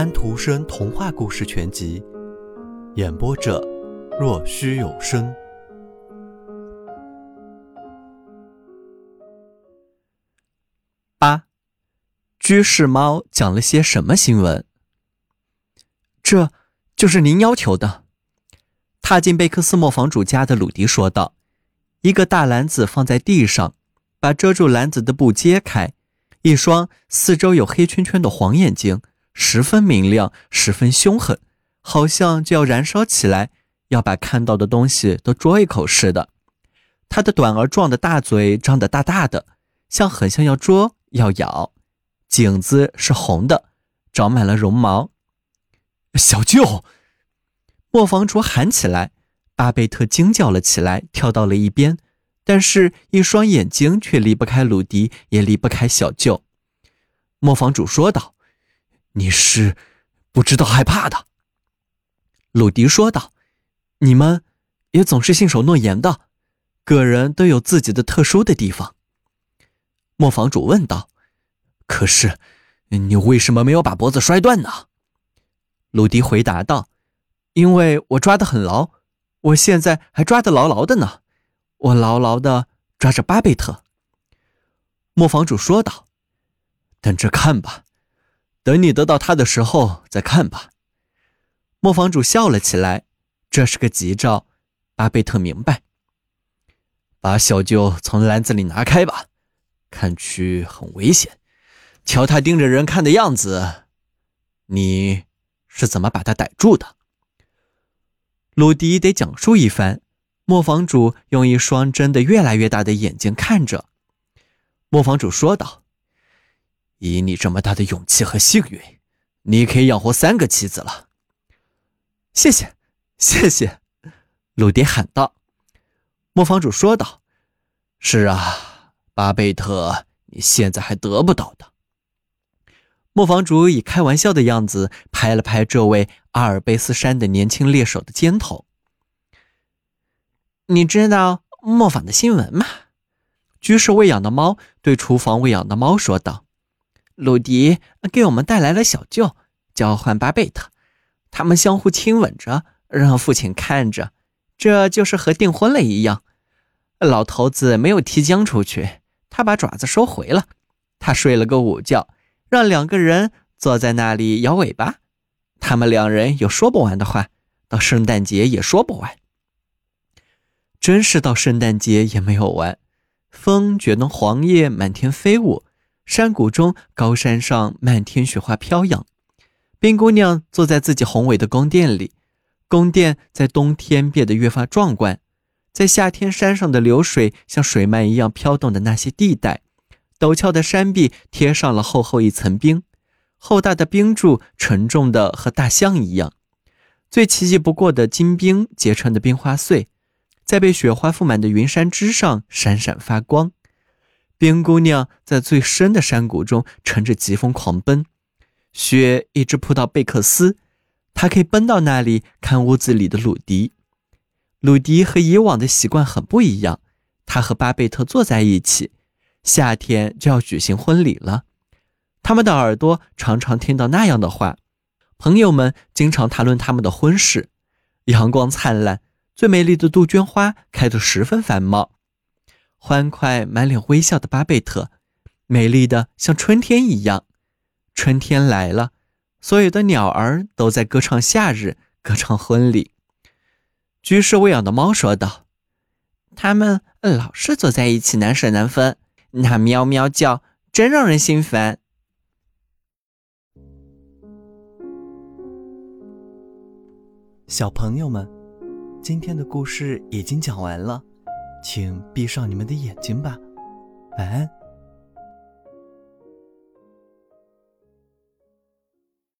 安徒生童话故事全集》，演播者：若虚有声。八，居士猫讲了些什么新闻？这就是您要求的。踏进贝克斯磨坊主家的鲁迪说道：“一个大篮子放在地上，把遮住篮子的布揭开，一双四周有黑圈圈的黄眼睛。”十分明亮，十分凶狠，好像就要燃烧起来，要把看到的东西都啄一口似的。他的短而壮的大嘴张得大大的，像很像要捉要咬。颈子是红的，长满了绒毛。小舅，磨坊主喊起来，巴贝特惊叫了起来，跳到了一边，但是，一双眼睛却离不开鲁迪，也离不开小舅。磨坊主说道。你是不知道害怕的，鲁迪说道。你们也总是信守诺言的，个人都有自己的特殊的地方。磨坊主问道。可是，你为什么没有把脖子摔断呢？鲁迪回答道。因为我抓得很牢，我现在还抓得牢牢的呢。我牢牢的抓着巴贝特。磨坊主说道。等着看吧。等你得到他的时候再看吧。磨坊主笑了起来，这是个吉兆。巴贝特明白。把小舅从篮子里拿开吧，看去很危险。瞧他盯着人看的样子，你是怎么把他逮住的？鲁迪得讲述一番。磨坊主用一双睁得越来越大的眼睛看着。磨坊主说道。以你这么大的勇气和幸运，你可以养活三个妻子了。谢谢，谢谢，鲁迪喊道。磨坊主说道：“是啊，巴贝特，你现在还得不到的。”磨坊主以开玩笑的样子拍了拍这位阿尔卑斯山的年轻猎手的肩头。“你知道磨坊的新闻吗？”居室喂养的猫对厨房喂养的猫说道。鲁迪给我们带来了小舅，交换巴贝特，他们相互亲吻着，让父亲看着，这就是和订婚了一样。老头子没有踢僵出去，他把爪子收回了，他睡了个午觉，让两个人坐在那里摇尾巴。他们两人有说不完的话，到圣诞节也说不完。真是到圣诞节也没有完，风卷动黄叶满天飞舞。山谷中，高山上，漫天雪花飘扬。冰姑娘坐在自己宏伟的宫殿里，宫殿在冬天变得越发壮观。在夏天，山上的流水像水幔一样飘动的那些地带，陡峭的山壁贴上了厚厚一层冰，厚大的冰柱沉重的和大象一样。最奇迹不过的金冰结成的冰花碎，在被雪花覆满的云山之上闪闪发光。冰姑娘在最深的山谷中乘着疾风狂奔，雪一直扑到贝克斯，她可以奔到那里看屋子里的鲁迪。鲁迪和以往的习惯很不一样，他和巴贝特坐在一起。夏天就要举行婚礼了，他们的耳朵常常听到那样的话。朋友们经常谈论他们的婚事。阳光灿烂，最美丽的杜鹃花开得十分繁茂。欢快、满脸微笑的巴贝特，美丽的像春天一样。春天来了，所有的鸟儿都在歌唱夏日，歌唱婚礼。居士喂养的猫说道：“它们老是坐在一起，难舍难分，那喵喵叫真让人心烦。”小朋友们，今天的故事已经讲完了。请闭上你们的眼睛吧，晚安。